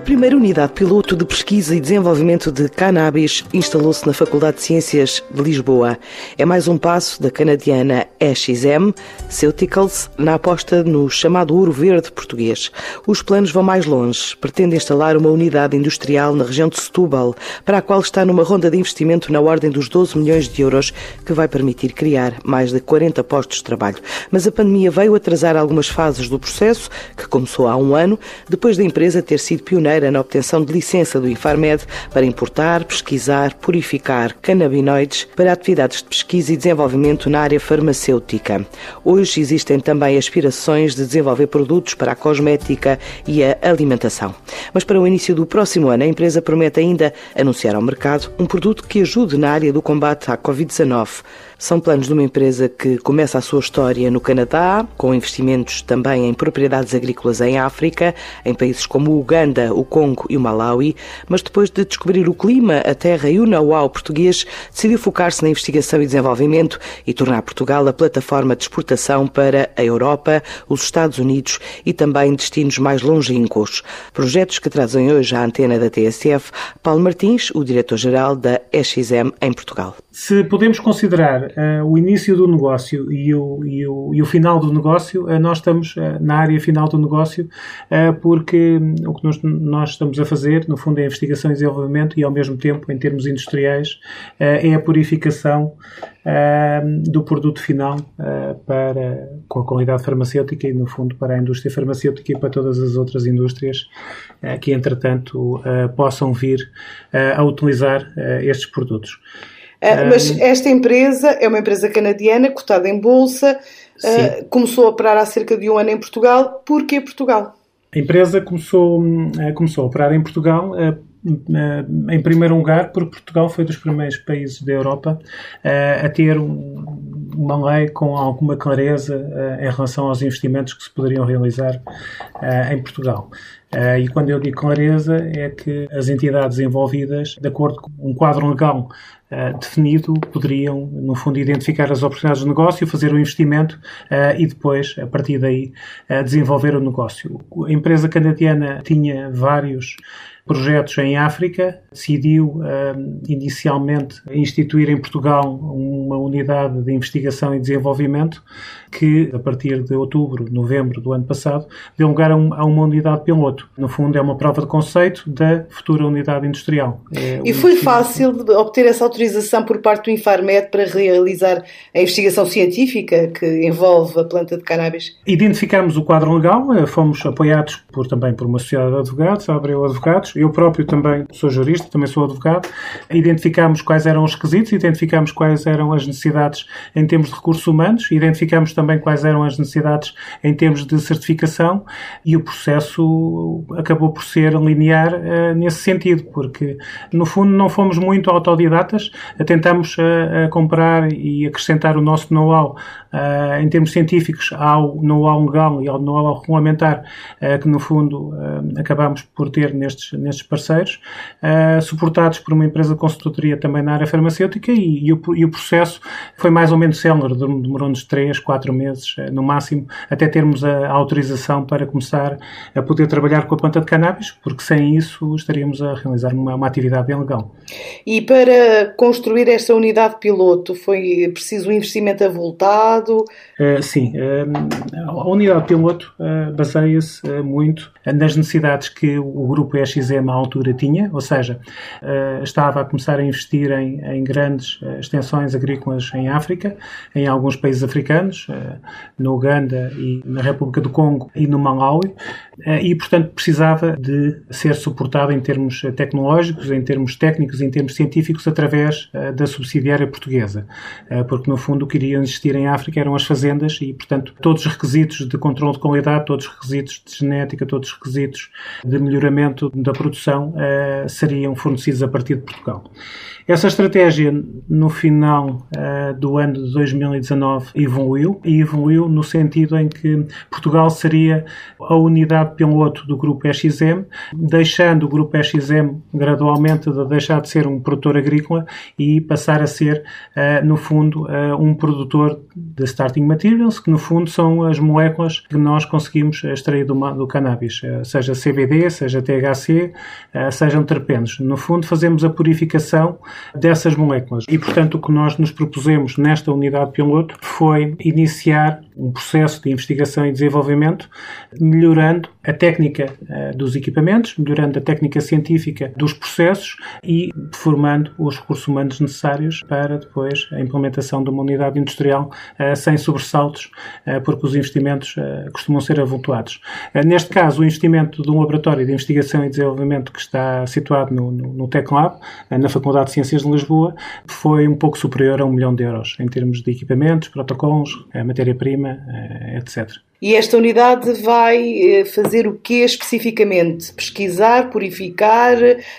A primeira unidade piloto de pesquisa e desenvolvimento de cannabis instalou-se na Faculdade de Ciências de Lisboa. É mais um passo da canadiana EXM Ceuticals na aposta no chamado ouro verde português. Os planos vão mais longe. Pretende instalar uma unidade industrial na região de Setúbal, para a qual está numa ronda de investimento na ordem dos 12 milhões de euros, que vai permitir criar mais de 40 postos de trabalho. Mas a pandemia veio atrasar algumas fases do processo, que começou há um ano, depois da empresa ter sido pioneira pioneira na obtenção de licença do Infarmed para importar, pesquisar, purificar canabinoides para atividades de pesquisa e desenvolvimento na área farmacêutica. Hoje existem também aspirações de desenvolver produtos para a cosmética e a alimentação. Mas para o início do próximo ano, a empresa promete ainda anunciar ao mercado um produto que ajude na área do combate à Covid-19. São planos de uma empresa que começa a sua história no Canadá, com investimentos também em propriedades agrícolas em África, em países como o Uganda, o Congo e o Malawi, mas depois de descobrir o clima, a terra e o know-how português, decidiu focar-se na investigação e desenvolvimento e tornar Portugal a plataforma de exportação para a Europa, os Estados Unidos e também destinos mais longínquos. Projetos que trazem hoje à antena da TSF Paulo Martins, o diretor-geral da EXM em Portugal. Se podemos considerar uh, o início do negócio e o, e o, e o final do negócio, uh, nós estamos uh, na área final do negócio, porque o que nós, nós, estamos a fazer, no fundo, é investigação e desenvolvimento e, ao mesmo tempo, em termos industriais, é a purificação do produto final para, com a qualidade farmacêutica e, no fundo, para a indústria farmacêutica e para todas as outras indústrias que, entretanto, possam vir a utilizar estes produtos. Uh, mas esta empresa é uma empresa canadiana, cotada em bolsa, uh, começou a operar há cerca de um ano em Portugal. Porquê Portugal? A empresa começou, uh, começou a operar em Portugal em primeiro lugar, porque Portugal foi dos primeiros países da Europa a ter uma lei com alguma clareza em relação aos investimentos que se poderiam realizar em Portugal. e quando eu digo clareza, é que as entidades envolvidas, de acordo com um quadro legal uh, definido, poderiam, no fundo, identificar as oportunidades de negócio, fazer o investimento uh, e depois, a partir daí, uh, desenvolver o negócio. A empresa canadiana tinha vários projetos em África, decidiu inicialmente instituir em Portugal uma unidade de investigação e desenvolvimento que, a partir de outubro, novembro do ano passado, deu lugar a, um, a uma unidade piloto. No fundo, é uma prova de conceito da futura unidade industrial. É e foi fácil obter essa autorização por parte do Infarmed para realizar a investigação científica que envolve a planta de cannabis? Identificamos o quadro legal, eh, fomos apoiados por, também por uma sociedade de advogados, Abreu Advogados. Eu próprio também sou jurista, também sou advogado. Identificamos quais eram os requisitos, identificamos quais eram as necessidades em termos de recursos humanos, identificamos também quais eram as necessidades em termos de certificação e o processo acabou por ser linear uh, nesse sentido, porque no fundo não fomos muito autodidatas, tentamos uh, comprar e acrescentar o nosso know-how em termos científicos ao know-how legal e ao know-how regulamentar que no fundo acabamos por ter nestes, nestes parceiros, suportados por uma empresa de consultoria também na área farmacêutica e, e, o, e o processo foi mais ou menos célebre, demorou-nos 3, 4 quatro meses, eh, no máximo, até termos a autorização para começar a poder trabalhar com a planta de cannabis, porque sem isso estaríamos a realizar uma, uma atividade bem legal. E para construir esta unidade piloto foi preciso um investimento avultado? do Uh, sim, uh, a unidade piloto uh, baseia-se muito nas necessidades que o grupo EXM à altura tinha, ou seja, estava a começar a investir em, em grandes extensões agrícolas em África, em alguns países africanos, no Uganda e na República do Congo e no Malawi, eh, e, portanto, precisava de ser suportado em termos tecnológicos, em termos técnicos, em termos científicos, através eh, da subsidiária portuguesa, eh, porque, no fundo, o que iriam existir em África eram as fazendas e, portanto, todos os requisitos de controle de qualidade, todos os requisitos de genética, todos os requisitos de melhoramento da produção seriam fornecidos a partir de Portugal. Essa estratégia, no final uh, do ano de 2019, evoluiu e evoluiu no sentido em que Portugal seria a unidade piloto do grupo EXM, deixando o grupo EXM gradualmente de deixar de ser um produtor agrícola e passar a ser, uh, no fundo, um produtor de starting materials, que no fundo são as moléculas que nós conseguimos extrair do, do cannabis, eh, seja CBD, seja THC, eh, sejam terpenos. No fundo, fazemos a purificação dessas moléculas. E, portanto, o que nós nos propusemos nesta unidade piloto foi iniciar um processo de investigação e desenvolvimento, melhorando a técnica uh, dos equipamentos, melhorando a técnica científica dos processos e formando os recursos humanos necessários para depois a implementação de uma unidade industrial sem sobressaltos, uh, porque os investimentos costumam ser avultuados. neste caso, o investimento de um laboratório de investigação e desenvolvimento que está situado no, no, no TecLab, na Faculdade de Ciências de Lisboa, foi um pouco superior a um milhão de euros em termos de equipamentos, protocolos, matéria-prima, etc. E esta unidade vai eh, fazer o que especificamente? Pesquisar, purificar?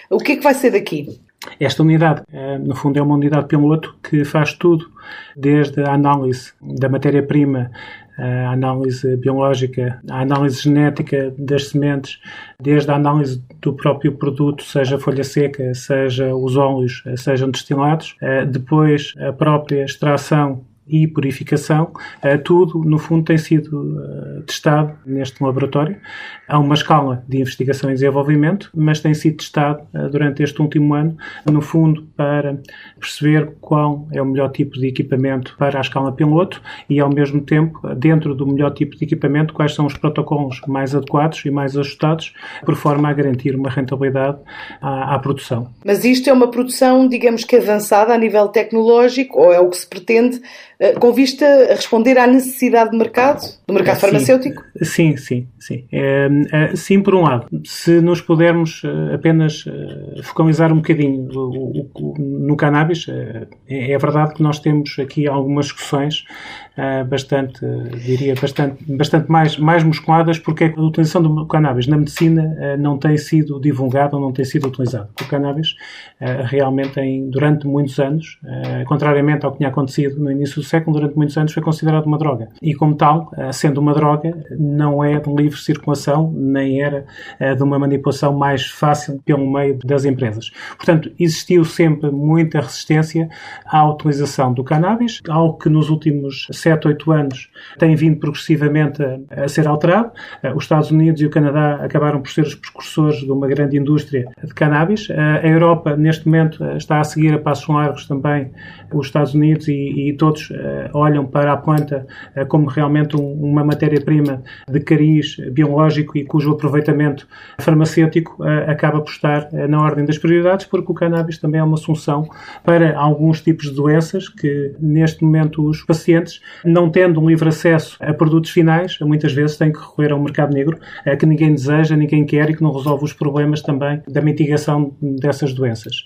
O que é que vai ser daqui? Esta unidade, eh, no fundo, é uma unidade piloto que faz tudo, desde a análise da matéria-prima, a análise biológica, a análise genética das sementes, desde a análise do próprio produto, seja folha seca, seja os óleos, sejam destilados, eh, depois a própria extração e purificação, eh, tudo, no fundo, tem sido eh, testado neste laboratório. Há uma escala de investigação e desenvolvimento, mas tem sido testado eh, durante este último ano, no fundo, para perceber qual é o melhor tipo de equipamento para a escala piloto e, ao mesmo tempo, dentro do melhor tipo de equipamento, quais são os protocolos mais adequados e mais ajustados, por forma a garantir uma rentabilidade à, à produção. Mas isto é uma produção, digamos que avançada a nível tecnológico, ou é o que se pretende com vista a responder à necessidade de mercado, do mercado sim, farmacêutico? Sim, sim, sim. É, é, sim, por um lado. Se nos pudermos eh, apenas focalizar um bocadinho no cannabis, é, é verdade que nós temos aqui algumas discussões bastante, diria, bastante, bastante mais, mais musculadas porque a utilização do cannabis na medicina não tem sido divulgada ou não tem sido utilizado. O cannabis realmente tem, durante muitos anos, contrariamente ao que tinha acontecido no início do século, durante muitos anos, foi considerado uma droga. E, como tal, eh, sendo uma droga, não é de livre circulação, nem era eh, de uma manipulação mais fácil pelo meio das empresas. Portanto, existiu sempre muita resistência à utilização do cannabis, algo que nos últimos 7, 8 anos tem vindo progressivamente a, a ser alterado. Eh, os Estados Unidos e o Canadá acabaram por ser os precursores de uma grande indústria de cannabis. A Europa, neste momento, está a seguir a passos largos também os Estados Unidos e, e todos olham para a planta como realmente um, uma matéria-prima de cariz biológico e cujo aproveitamento farmacêutico acaba por estar na ordem das prioridades, porque o cannabis também é uma solução para alguns tipos de doenças que, neste momento, os pacientes, não tendo um livre acesso a produtos finais, muitas vezes têm que recorrer ao mercado negro, que ninguém deseja, ninguém quer e que não resolve os problemas também da mitigação dessas doenças.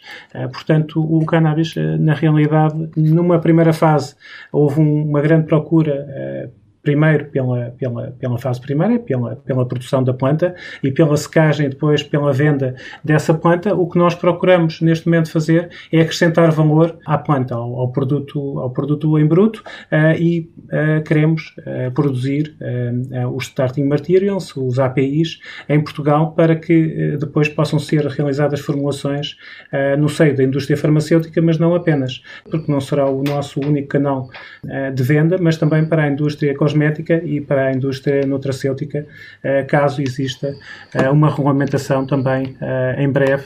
Portanto, o cannabis, na realidade, numa primeira fase, houve um, uma grande procura uh, primeiro pela, pela, pela fase primeira, pela, pela produção da planta e pela secagem, depois pela venda dessa planta, o que nós procuramos neste momento fazer é acrescentar valor à planta, ao, ao produto, ao produto em bruto uh, e uh, queremos uh, produzir os starting materials, os APIs, em Portugal para que depois possam ser realizadas formulações no seio da indústria farmacêutica, mas não apenas, porque não será o nosso único canal de venda, mas também para a indústria cosmética cosmética e para a indústria nutracêutica, eh, caso exista eh, uma regulamentação também eh, em breve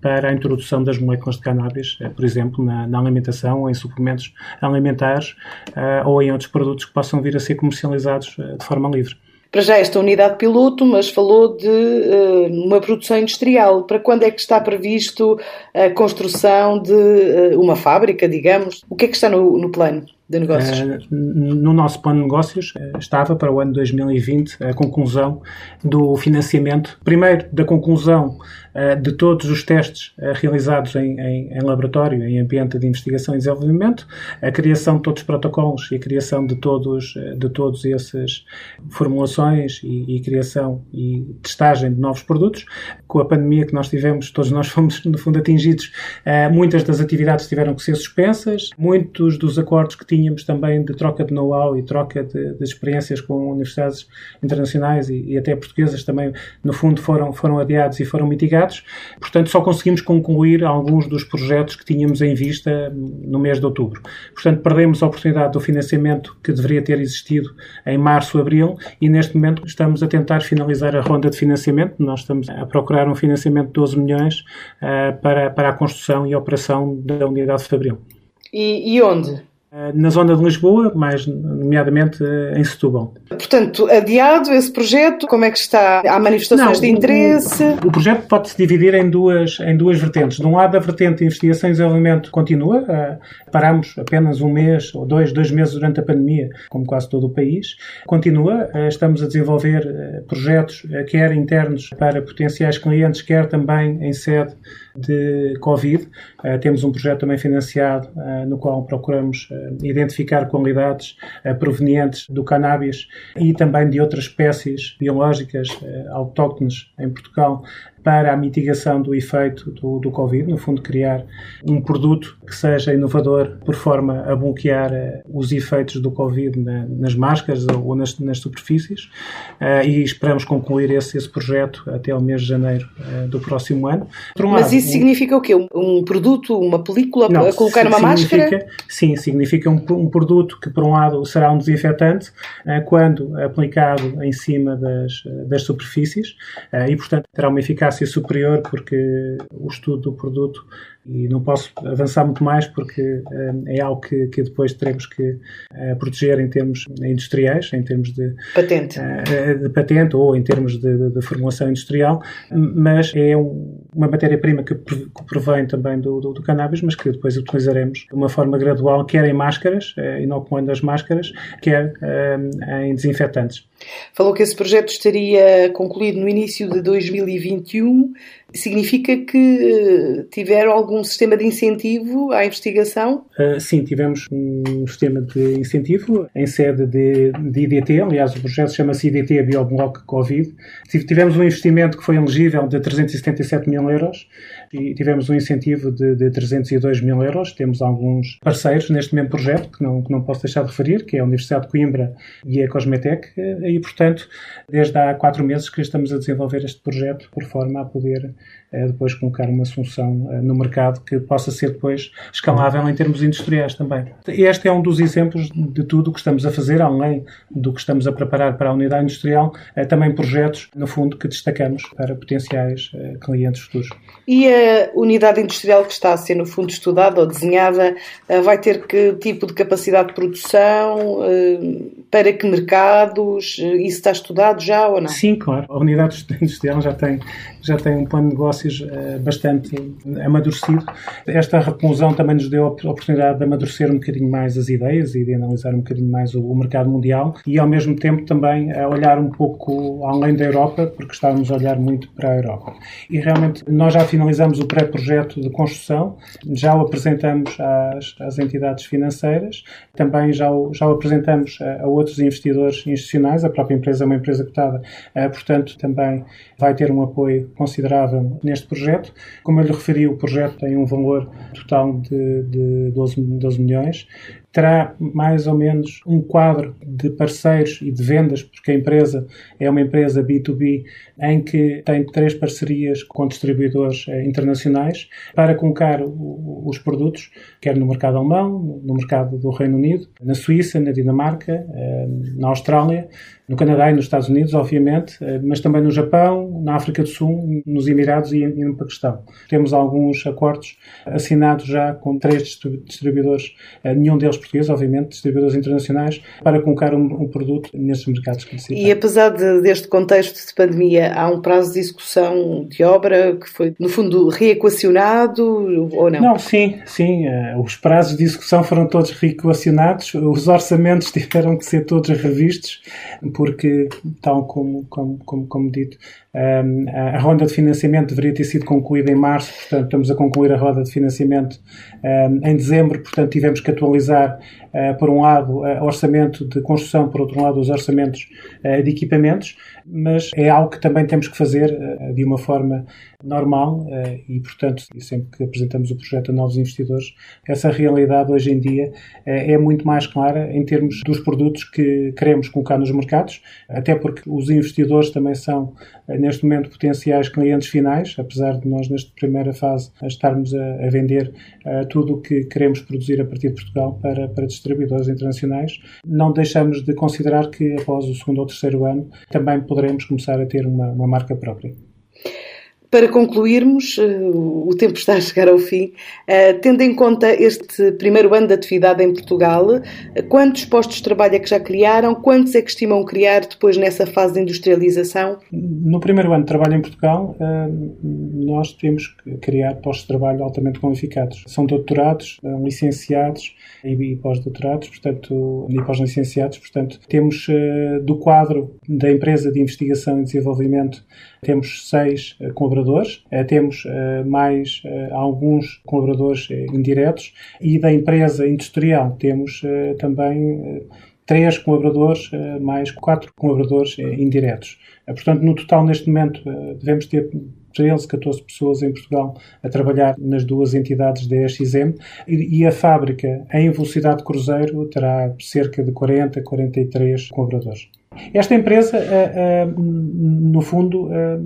para a introdução das moléculas de cannabis, por exemplo, na, alimentação ou em suplementos alimentares ou em outros produtos que possam vir a ser comercializados de forma livre. Para já esta unidade piloto, mas falou de uh, uma produção industrial. Para quando é que está previsto a construção de uh, uma fábrica, digamos? O que é que está no, no plano? De negócios? Uh, no nosso plano de negócios uh, estava para o ano 2020 a conclusão do financiamento, primeiro da conclusão uh, de todos os testes realizados em, em, em, laboratório, em ambiente de investigação e desenvolvimento, a criação de todos os protocolos e a criação de todos, de todos esses formulações e, e criação e testagem de novos produtos. Com a pandemia que nós tivemos, todos nós fomos no fundo atingidos, muitas das atividades tiveram que ser suspensas, muitos dos acordos que tínhamos também de troca de know-how e troca de, de, experiências com universidades internacionais e, e, até portuguesas também, no fundo, foram, foram adiados e foram mitigados. Portanto, só conseguimos concluir alguns dos projetos que tínhamos em vista no mês de outubro. Portanto, perdemos a oportunidade do financiamento que deveria ter existido em março, abril e neste momento estamos a tentar finalizar a ronda de financiamento. Nós estamos a procurar um financiamento de 12 milhões uh, para, para a construção e operação da unidade de Fabril. E, e onde? Eh, na zona de Lisboa, mais nomeadamente eh, em Setúbal. Portanto, adiado esse projeto, como é que está? Há manifestações Não, de interesse? O, o, projeto pode-se dividir em duas, em duas vertentes. De um lado, a vertente de investigação e desenvolvimento continua. Uh, paramos apenas um mês ou dois, dois meses durante a pandemia, como quase todo o país. Continua. Uh, estamos a desenvolver uh, projetos, quer internos para potenciais clientes, quer também em sede de Covid. Uh, temos um projeto também financiado uh, no qual procuramos uh, identificar qualidades provenientes do cannabis e também de outras espécies biológicas autóctones em Portugal para a mitigação do efeito do, do Covid, no fundo criar um produto que seja inovador por forma a bloquear uh, os efeitos do Covid na, nas máscaras ou nas, nas superfícies uh, e esperamos concluir esse, esse projeto até o mês de janeiro uh, do próximo ano. Um Mas lado, isso um, significa o quê? Um produto, uma película não, a colocar numa máscara? Sim, significa um, produto que por um lado será um desinfetante quando aplicado em cima das, das superfícies e portanto terá uma eficácia eficácia superior porque o estudo do produto e não posso avançar muito mais porque é algo que, que depois teremos que uh, proteger em termos industriais, em termos de patente, uh, de patente ou em termos de, de, formulação industrial, mas é um, uma matéria-prima que, que, provém também do, do, do, cannabis, mas que depois utilizaremos de uma forma gradual, quer em máscaras, inoculando as máscaras, quer em desinfetantes. Falou que esse projeto estaria concluído no início de 2021 significa que tiveram algum sistema de incentivo à investigação? Uh, sim, tivemos um sistema de incentivo em sede de, de IDT, aliás o projeto chama-se IDT Bioblock Covid. Tivemos um investimento que foi elegível de 377 mil euros tivemos um incentivo de, de 302 mil euros. Temos alguns parceiros neste mesmo projeto que não, que não posso deixar de referir, que é a Universidade de Coimbra e a Cosmetec, e portanto, desde há quatro meses que estamos a desenvolver este projeto por forma a poder eh, depois colocar uma solução eh, no mercado que possa ser depois escalável em termos industriais também. Este é um dos exemplos de tudo o que estamos a fazer, além do que estamos a preparar para a unidade industrial, eh, também projetos, no fundo, que destacamos para potenciais clientes futuros. E a unidade industrial que está a ser, no fundo, estudada ou desenhada, vai ter que tipo de capacidade de produção? Para que mercados? Isso está estudado já ou não? Sim, claro. A unidade industrial já tem, já tem um plano de negócios uh, bastante amadurecido. Esta reclusão também nos deu a oportunidade de amadurecer um bocadinho mais as ideias e de analisar um bocadinho mais o, mercado mundial e, ao mesmo tempo, também a olhar um pouco além da Europa, porque estávamos a olhar muito para a Europa. E realmente nós já finalizamos o pré-projeto de construção, já o apresentamos às, às entidades financeiras, também já o, já o apresentamos a, a, outros investidores institucionais, a própria empresa é uma empresa cotada, portanto também vai ter um apoio considerável neste projeto. Como eu lhe referi, o projeto tem um valor total de, de 12, 12 milhões terá mais ou menos um quadro de parceiros e de vendas, porque a empresa é uma empresa B2B em que tem três parcerias com distribuidores eh, internacionais para colocar os produtos, quer no mercado alemão, no mercado do Reino Unido, na Suíça, na Dinamarca, eh, na Austrália, no Canadá e nos Estados Unidos, obviamente, eh, mas também no Japão, na África do Sul, nos Emirados e no Paquistão. Temos alguns acordos assinados já com três distribuidores, nenhum deles portugueses, obviamente, distribuidores internacionais, para colocar um, um produto nesses mercados que necessitam. E apesar de, deste contexto de pandemia, há um prazo de execução de obra que foi, no fundo, reequacionado ou não? Não, sim, sim. Uh, os prazos de execução foram todos reequacionados, os orçamentos tiveram que ser todos revistos, porque, tal como, como, como, como dito, a ronda de financiamento deveria ter sido concluída em março, portanto, estamos a concluir a roda de financiamento em dezembro, portanto, tivemos que atualizar por um lado, orçamento de construção, por outro lado, os orçamentos de equipamentos, mas é algo que também temos que fazer de uma forma normal e, portanto, sempre que apresentamos o projeto a novos investidores, essa realidade hoje em dia é muito mais clara em termos dos produtos que queremos colocar nos mercados, até porque os investidores também são, neste momento, potenciais clientes finais, apesar de nós, nesta primeira fase, estarmos a, a vender uh, tudo o que queremos produzir a partir de Portugal para, para distribuidores internacionais. Não deixamos de considerar que, após o segundo ou terceiro ano, também poderemos começar a ter uma, uma marca própria. Para concluirmos, eh, o tempo está a chegar ao fim. Eh, tendo em conta este primeiro ano de atividade em Portugal, eh, quantos postos de trabalho é que já criaram? Quantos é que estimam criar depois nessa fase de industrialização? No primeiro ano de trabalho em Portugal, nós temos que criar postos de trabalho altamente qualificados. São doutorados, licenciados e pós-doutorados, portanto, e pós-licenciados. Portanto, temos do quadro da empresa de investigação e desenvolvimento, temos seis colaboradores colaboradores, eh, temos eh, mais eh, alguns colaboradores indiretos e da empresa industrial temos também três colaboradores, mais quatro colaboradores indiretos. Portanto, no total, neste momento, devemos ter 13, 14 pessoas em Portugal a trabalhar nas duas entidades da EXM e, a fábrica em velocidade de cruzeiro terá cerca de 40, 43 colaboradores. Esta empresa, eh, eh, no fundo, eh,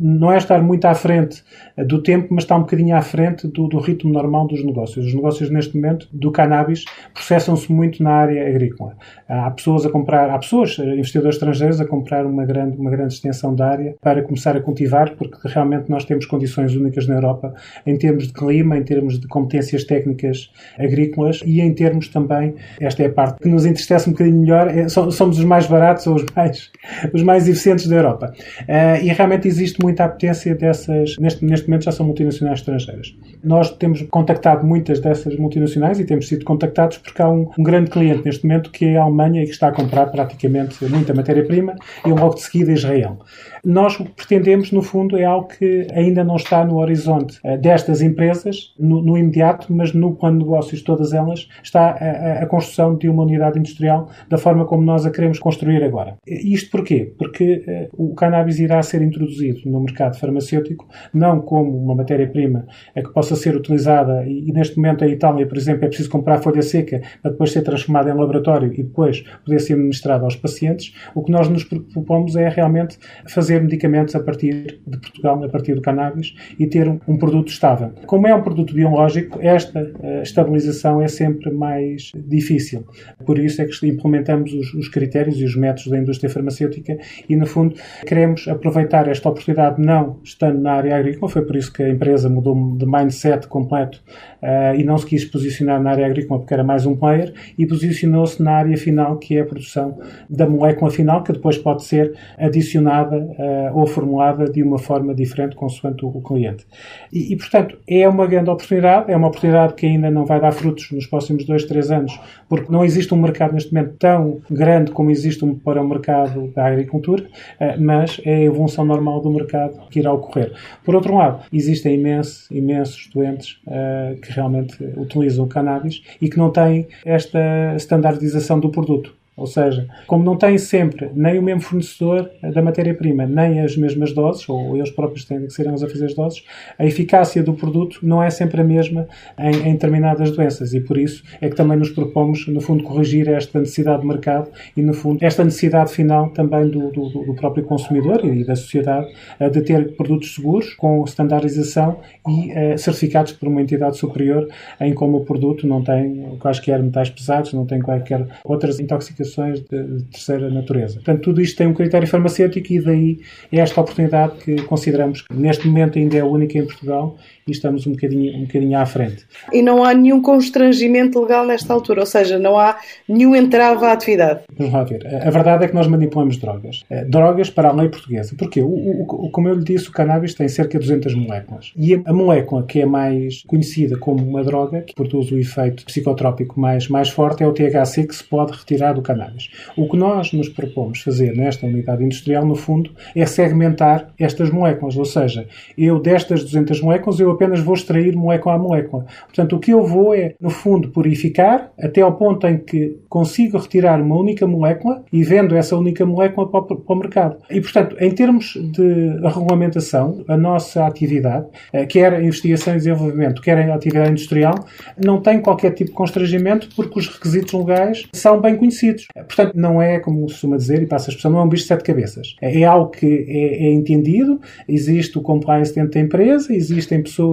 não é estar muito à frente do tempo, mas está um bocadinho à frente do, do ritmo normal dos negócios. Os negócios, neste momento, do cannabis, processam-se muito na área agrícola. Há pessoas a comprar, há pessoas, investidores estrangeiros, a comprar uma grande, uma grande extensão da área para começar a cultivar, porque realmente nós temos condições únicas na Europa em termos de clima, em termos de competências técnicas agrícolas e em termos também, esta é a parte que nos entristece um bocadinho melhor, é, somos os mais baratos baratos ou os mais, os mais eficientes da Europa. Uh, e realmente existe muita apetência dessas, neste, neste momento já são multinacionais estrangeiras. Nós temos contactado muitas dessas multinacionais e temos sido contactados porque há um, um grande cliente neste momento que é a Alemanha e que está a comprar praticamente muita matéria-prima e logo de seguida Israel. Nós pretendemos, no fundo, é algo que ainda não está no horizonte uh, destas empresas, no, no, imediato, mas no plano de negócios, todas elas, está a, a, construção de uma unidade industrial da forma como nós a queremos construir agora. Isto porquê? Porque uh, o cannabis irá ser introduzido no mercado farmacêutico, não como uma matéria-prima que possa ser utilizada, e, e, neste momento em Itália, por exemplo, é preciso comprar folha seca para depois ser transformada em laboratório e depois poder ser administrada aos pacientes. O que nós nos propomos é realmente fazer medicamentos a partir de Portugal, a partir do cannabis e ter um, um produto estável. Como é um produto biológico, esta uh, estabilização é sempre mais difícil. Por isso é que implementamos os, os, critérios e os métodos da indústria farmacêutica e, no fundo, queremos aproveitar esta oportunidade não estando na área agrícola, foi por isso que a empresa mudou de mindset completo uh, e não se quis posicionar na área agrícola porque era mais um player e posicionou-se na área final, que é a produção da molécula final, que depois pode ser adicionada uh, ou formulada de uma forma diferente consoante o cliente. E, e, portanto, é uma grande oportunidade, é uma oportunidade que ainda não vai dar frutos nos próximos dois, três anos, porque não existe um mercado neste momento tão grande como existe um, para o mercado da agricultura, uh, mas é a evolução normal do mercado que irá ocorrer. Por outro lado, existem imensos, imensos doentes uh, que realmente utilizam o cannabis e que não têm esta standardização do produto. Ou seja, como não têm sempre nem o mesmo fornecedor da matéria-prima, nem as mesmas doses, ou eles próprios têm que ser eles a fazer as doses, a eficácia do produto não é sempre a mesma em, em, determinadas doenças. E por isso é que também nos propomos, no fundo, corrigir esta necessidade de mercado e, no fundo, esta necessidade final também do, do, do próprio consumidor e da sociedade de ter produtos seguros, com standardização e uh, certificados por uma entidade superior, em como o produto não tem quaisquer metais pesados, não tem quaisquer outras intoxicações de, terceira natureza. Portanto, tudo isto tem um critério farmacêutico e daí é esta oportunidade que consideramos que neste momento ainda é única em Portugal e estamos um bocadinho, um bocadinho à frente. E não há nenhum constrangimento legal nesta altura, ou seja, não há nenhum entrave à atividade. Vamos lá ver. A verdade é que nós manipulamos drogas. Eh, drogas para a lei portuguesa. Porquê? O, o, como eu lhe disse, o cannabis tem cerca de 200 moléculas. E a molécula que é mais conhecida como uma droga, que produz o efeito psicotrópico mais, mais forte, é o THC, que se pode retirar do cannabis cannabis. O que nós nos propomos fazer nesta unidade industrial, no fundo, é segmentar estas moléculas, ou seja, eu destas 200 moléculas, eu apenas vou extrair molécula a molécula. Portanto, o que eu vou é, no fundo, purificar até ao ponto em que consigo retirar uma única molécula e vendo essa única molécula para o, para o mercado. E, portanto, em termos de regulamentação, a nossa atividade, eh, quer a investigação e desenvolvimento, quer a atividade industrial, não tem qualquer tipo de constrangimento porque os requisitos legais são bem conhecidos. Eh, portanto, não é, como costuma dizer, e passa a expressão, não é um bicho de sete cabeças. É, é algo que é, é entendido, existe o compliance dentro da empresa, existem pessoas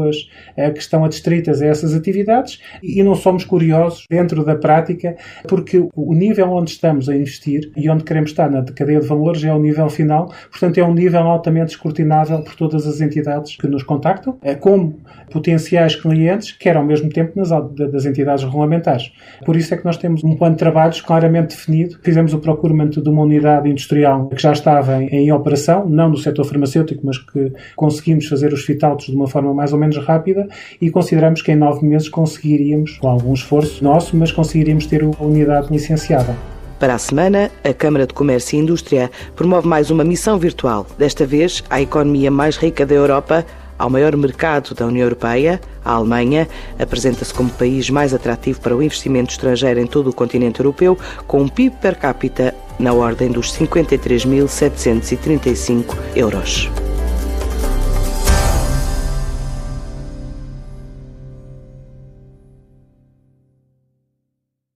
é, que estão adstritas a essas atividades e não somos curiosos dentro da prática porque o nível onde estamos a investir e onde queremos estar na cadeia de valores é o nível final, portanto é um nível altamente escrutinável por todas as entidades que nos contactam, é, como potenciais clientes, quer ao mesmo tempo nas, das entidades regulamentares. Por isso é que nós temos um plano de trabalhos claramente definido. Fizemos o procurement de uma unidade industrial que já estava em, em operação, não no setor farmacêutico, mas que conseguimos fazer os fit-outs de uma forma mais ou menos rápida e consideramos que em nove meses conseguiríamos, com algum esforço nosso, mas conseguiríamos ter a unidade licenciada. Para a semana, a Câmara de Comércio e Indústria promove mais uma missão virtual, desta vez à economia mais rica da Europa, ao maior mercado da União Europeia, a Alemanha, apresenta-se como país mais atrativo para o investimento estrangeiro em todo o continente europeu, com um PIB per capita na ordem dos 53.735 euros.